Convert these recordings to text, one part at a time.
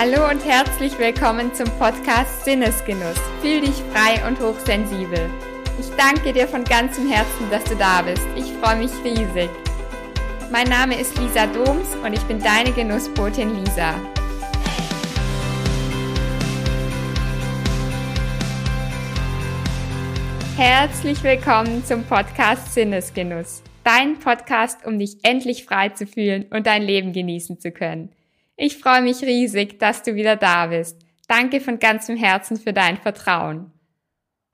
Hallo und herzlich willkommen zum Podcast Sinnesgenuss. Fühl dich frei und hochsensibel. Ich danke dir von ganzem Herzen, dass du da bist. Ich freue mich riesig. Mein Name ist Lisa Doms und ich bin deine Genussbotin Lisa. Herzlich willkommen zum Podcast Sinnesgenuss. Dein Podcast, um dich endlich frei zu fühlen und dein Leben genießen zu können. Ich freue mich riesig, dass du wieder da bist. Danke von ganzem Herzen für dein Vertrauen.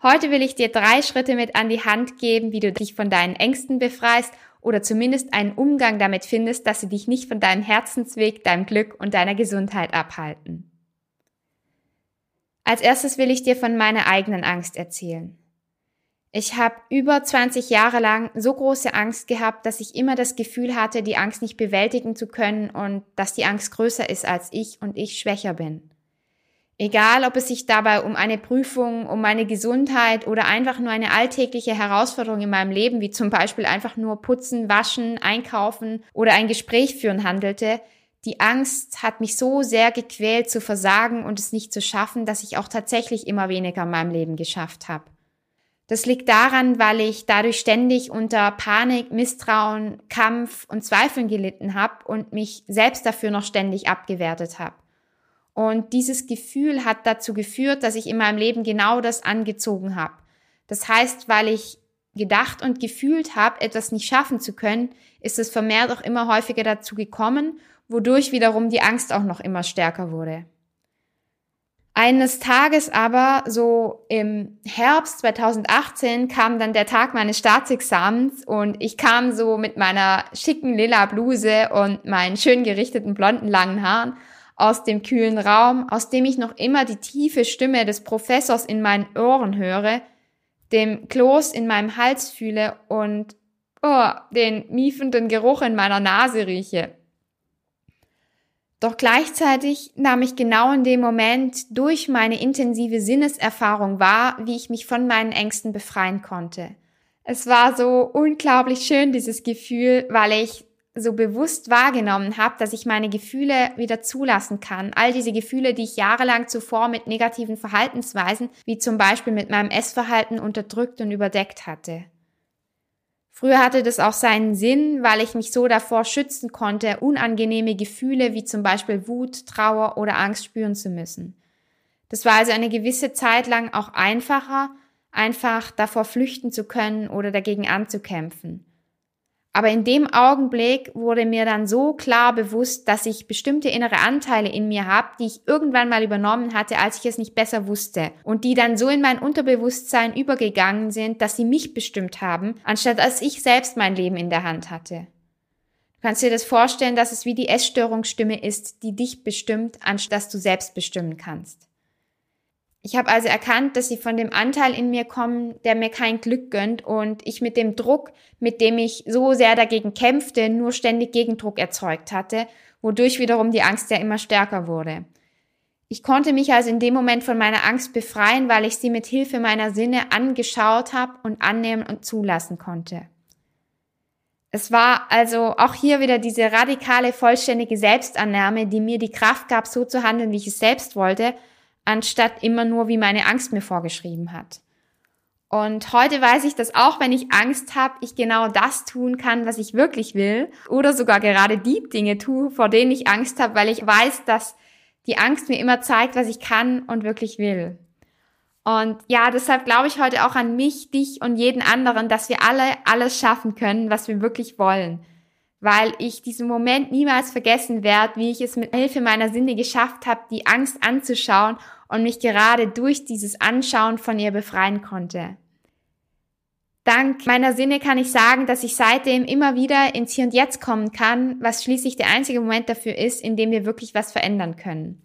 Heute will ich dir drei Schritte mit an die Hand geben, wie du dich von deinen Ängsten befreist oder zumindest einen Umgang damit findest, dass sie dich nicht von deinem Herzensweg, deinem Glück und deiner Gesundheit abhalten. Als erstes will ich dir von meiner eigenen Angst erzählen. Ich habe über 20 Jahre lang so große Angst gehabt, dass ich immer das Gefühl hatte, die Angst nicht bewältigen zu können und dass die Angst größer ist als ich und ich schwächer bin. Egal, ob es sich dabei um eine Prüfung, um meine Gesundheit oder einfach nur eine alltägliche Herausforderung in meinem Leben, wie zum Beispiel einfach nur putzen, waschen, einkaufen oder ein Gespräch führen handelte, die Angst hat mich so sehr gequält zu versagen und es nicht zu schaffen, dass ich auch tatsächlich immer weniger in meinem Leben geschafft habe. Das liegt daran, weil ich dadurch ständig unter Panik, Misstrauen, Kampf und Zweifeln gelitten habe und mich selbst dafür noch ständig abgewertet habe. Und dieses Gefühl hat dazu geführt, dass ich in meinem Leben genau das angezogen habe. Das heißt, weil ich gedacht und gefühlt habe, etwas nicht schaffen zu können, ist es vermehrt auch immer häufiger dazu gekommen, wodurch wiederum die Angst auch noch immer stärker wurde. Eines Tages aber, so im Herbst 2018, kam dann der Tag meines Staatsexamens und ich kam so mit meiner schicken lila Bluse und meinen schön gerichteten blonden langen Haaren aus dem kühlen Raum, aus dem ich noch immer die tiefe Stimme des Professors in meinen Ohren höre, dem Kloß in meinem Hals fühle und oh, den miefenden Geruch in meiner Nase rieche. Doch gleichzeitig nahm ich genau in dem Moment durch meine intensive Sinneserfahrung wahr, wie ich mich von meinen Ängsten befreien konnte. Es war so unglaublich schön, dieses Gefühl, weil ich so bewusst wahrgenommen habe, dass ich meine Gefühle wieder zulassen kann. All diese Gefühle, die ich jahrelang zuvor mit negativen Verhaltensweisen, wie zum Beispiel mit meinem Essverhalten unterdrückt und überdeckt hatte. Früher hatte das auch seinen Sinn, weil ich mich so davor schützen konnte, unangenehme Gefühle wie zum Beispiel Wut, Trauer oder Angst spüren zu müssen. Das war also eine gewisse Zeit lang auch einfacher, einfach davor flüchten zu können oder dagegen anzukämpfen. Aber in dem Augenblick wurde mir dann so klar bewusst, dass ich bestimmte innere Anteile in mir habe, die ich irgendwann mal übernommen hatte, als ich es nicht besser wusste. Und die dann so in mein Unterbewusstsein übergegangen sind, dass sie mich bestimmt haben, anstatt dass ich selbst mein Leben in der Hand hatte. Du kannst dir das vorstellen, dass es wie die Essstörungsstimme ist, die dich bestimmt, anstatt dass du selbst bestimmen kannst. Ich habe also erkannt, dass sie von dem Anteil in mir kommen, der mir kein Glück gönnt und ich mit dem Druck, mit dem ich so sehr dagegen kämpfte, nur ständig Gegendruck erzeugt hatte, wodurch wiederum die Angst ja immer stärker wurde. Ich konnte mich also in dem Moment von meiner Angst befreien, weil ich sie mit Hilfe meiner Sinne angeschaut habe und annehmen und zulassen konnte. Es war also auch hier wieder diese radikale, vollständige Selbstannahme, die mir die Kraft gab, so zu handeln, wie ich es selbst wollte, anstatt immer nur, wie meine Angst mir vorgeschrieben hat. Und heute weiß ich, dass auch wenn ich Angst habe, ich genau das tun kann, was ich wirklich will oder sogar gerade die Dinge tue, vor denen ich Angst habe, weil ich weiß, dass die Angst mir immer zeigt, was ich kann und wirklich will. Und ja, deshalb glaube ich heute auch an mich, dich und jeden anderen, dass wir alle alles schaffen können, was wir wirklich wollen weil ich diesen Moment niemals vergessen werde, wie ich es mit Hilfe meiner Sinne geschafft habe, die Angst anzuschauen und mich gerade durch dieses Anschauen von ihr befreien konnte. Dank meiner Sinne kann ich sagen, dass ich seitdem immer wieder ins Hier und Jetzt kommen kann, was schließlich der einzige Moment dafür ist, in dem wir wirklich was verändern können.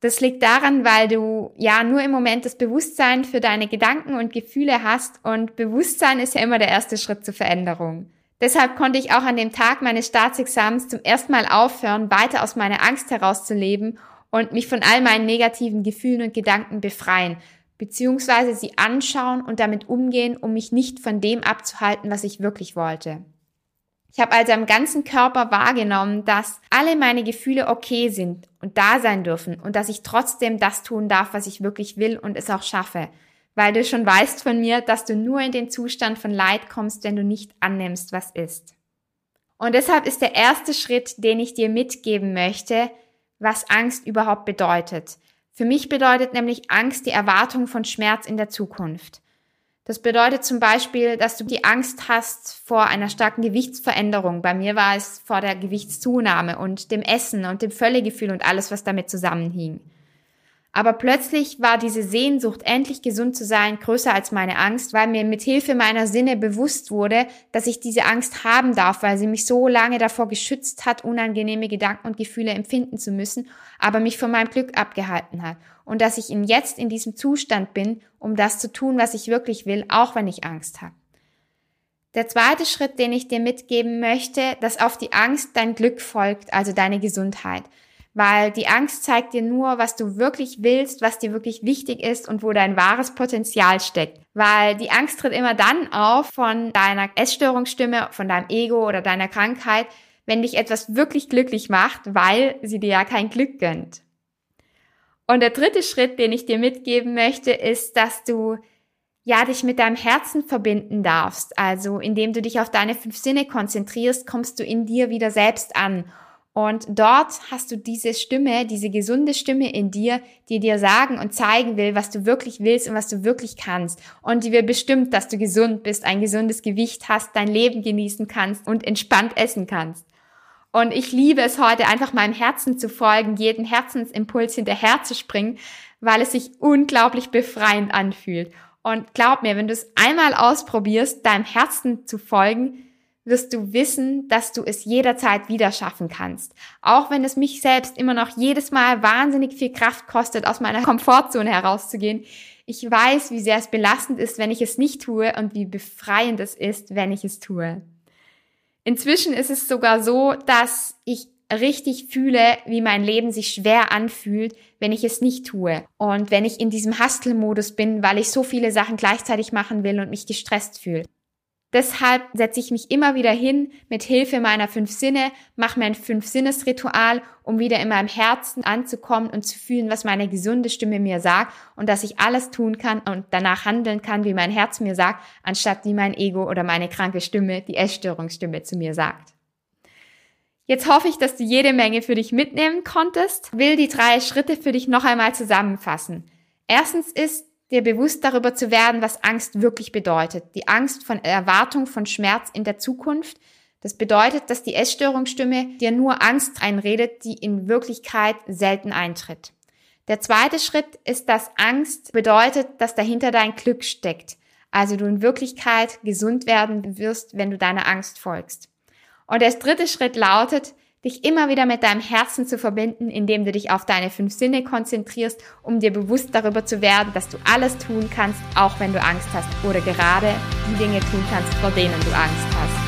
Das liegt daran, weil du ja nur im Moment das Bewusstsein für deine Gedanken und Gefühle hast und Bewusstsein ist ja immer der erste Schritt zur Veränderung. Deshalb konnte ich auch an dem Tag meines Staatsexamens zum ersten Mal aufhören, weiter aus meiner Angst herauszuleben und mich von all meinen negativen Gefühlen und Gedanken befreien, beziehungsweise sie anschauen und damit umgehen, um mich nicht von dem abzuhalten, was ich wirklich wollte. Ich habe also am ganzen Körper wahrgenommen, dass alle meine Gefühle okay sind und da sein dürfen und dass ich trotzdem das tun darf, was ich wirklich will und es auch schaffe. Weil du schon weißt von mir, dass du nur in den Zustand von Leid kommst, wenn du nicht annimmst, was ist. Und deshalb ist der erste Schritt, den ich dir mitgeben möchte, was Angst überhaupt bedeutet. Für mich bedeutet nämlich Angst die Erwartung von Schmerz in der Zukunft. Das bedeutet zum Beispiel, dass du die Angst hast vor einer starken Gewichtsveränderung. Bei mir war es vor der Gewichtszunahme und dem Essen und dem Völlegefühl und alles, was damit zusammenhing. Aber plötzlich war diese Sehnsucht, endlich gesund zu sein, größer als meine Angst, weil mir mit Hilfe meiner Sinne bewusst wurde, dass ich diese Angst haben darf, weil sie mich so lange davor geschützt hat, unangenehme Gedanken und Gefühle empfinden zu müssen, aber mich von meinem Glück abgehalten hat. Und dass ich in jetzt in diesem Zustand bin, um das zu tun, was ich wirklich will, auch wenn ich Angst habe. Der zweite Schritt, den ich dir mitgeben möchte, dass auf die Angst dein Glück folgt, also deine Gesundheit weil die Angst zeigt dir nur, was du wirklich willst, was dir wirklich wichtig ist und wo dein wahres Potenzial steckt. Weil die Angst tritt immer dann auf von deiner Essstörungsstimme, von deinem Ego oder deiner Krankheit, wenn dich etwas wirklich glücklich macht, weil sie dir ja kein Glück gönnt. Und der dritte Schritt, den ich dir mitgeben möchte, ist, dass du ja dich mit deinem Herzen verbinden darfst. Also indem du dich auf deine fünf Sinne konzentrierst, kommst du in dir wieder selbst an und dort hast du diese Stimme, diese gesunde Stimme in dir, die dir sagen und zeigen will, was du wirklich willst und was du wirklich kannst. Und die will bestimmt, dass du gesund bist, ein gesundes Gewicht hast, dein Leben genießen kannst und entspannt essen kannst. Und ich liebe es heute einfach meinem Herzen zu folgen, jeden Herzensimpuls hinterher zu springen, weil es sich unglaublich befreiend anfühlt. Und glaub mir, wenn du es einmal ausprobierst, deinem Herzen zu folgen, wirst du wissen, dass du es jederzeit wieder schaffen kannst. Auch wenn es mich selbst immer noch jedes Mal wahnsinnig viel Kraft kostet, aus meiner Komfortzone herauszugehen. Ich weiß, wie sehr es belastend ist, wenn ich es nicht tue und wie befreiend es ist, wenn ich es tue. Inzwischen ist es sogar so, dass ich richtig fühle, wie mein Leben sich schwer anfühlt, wenn ich es nicht tue. Und wenn ich in diesem Hustle-Modus bin, weil ich so viele Sachen gleichzeitig machen will und mich gestresst fühle. Deshalb setze ich mich immer wieder hin mit Hilfe meiner fünf Sinne, mache mein Fünf-Sinnes-Ritual, um wieder in meinem Herzen anzukommen und zu fühlen, was meine gesunde Stimme mir sagt und dass ich alles tun kann und danach handeln kann, wie mein Herz mir sagt, anstatt wie mein Ego oder meine kranke Stimme, die Essstörungsstimme zu mir sagt. Jetzt hoffe ich, dass du jede Menge für dich mitnehmen konntest. Will die drei Schritte für dich noch einmal zusammenfassen. Erstens ist dir bewusst darüber zu werden, was Angst wirklich bedeutet. Die Angst von Erwartung von Schmerz in der Zukunft. Das bedeutet, dass die Essstörungsstimme dir nur Angst einredet, die in Wirklichkeit selten eintritt. Der zweite Schritt ist, dass Angst bedeutet, dass dahinter dein Glück steckt. Also du in Wirklichkeit gesund werden wirst, wenn du deiner Angst folgst. Und der dritte Schritt lautet, dich immer wieder mit deinem Herzen zu verbinden, indem du dich auf deine fünf Sinne konzentrierst, um dir bewusst darüber zu werden, dass du alles tun kannst, auch wenn du Angst hast oder gerade die Dinge tun kannst, vor denen du Angst hast.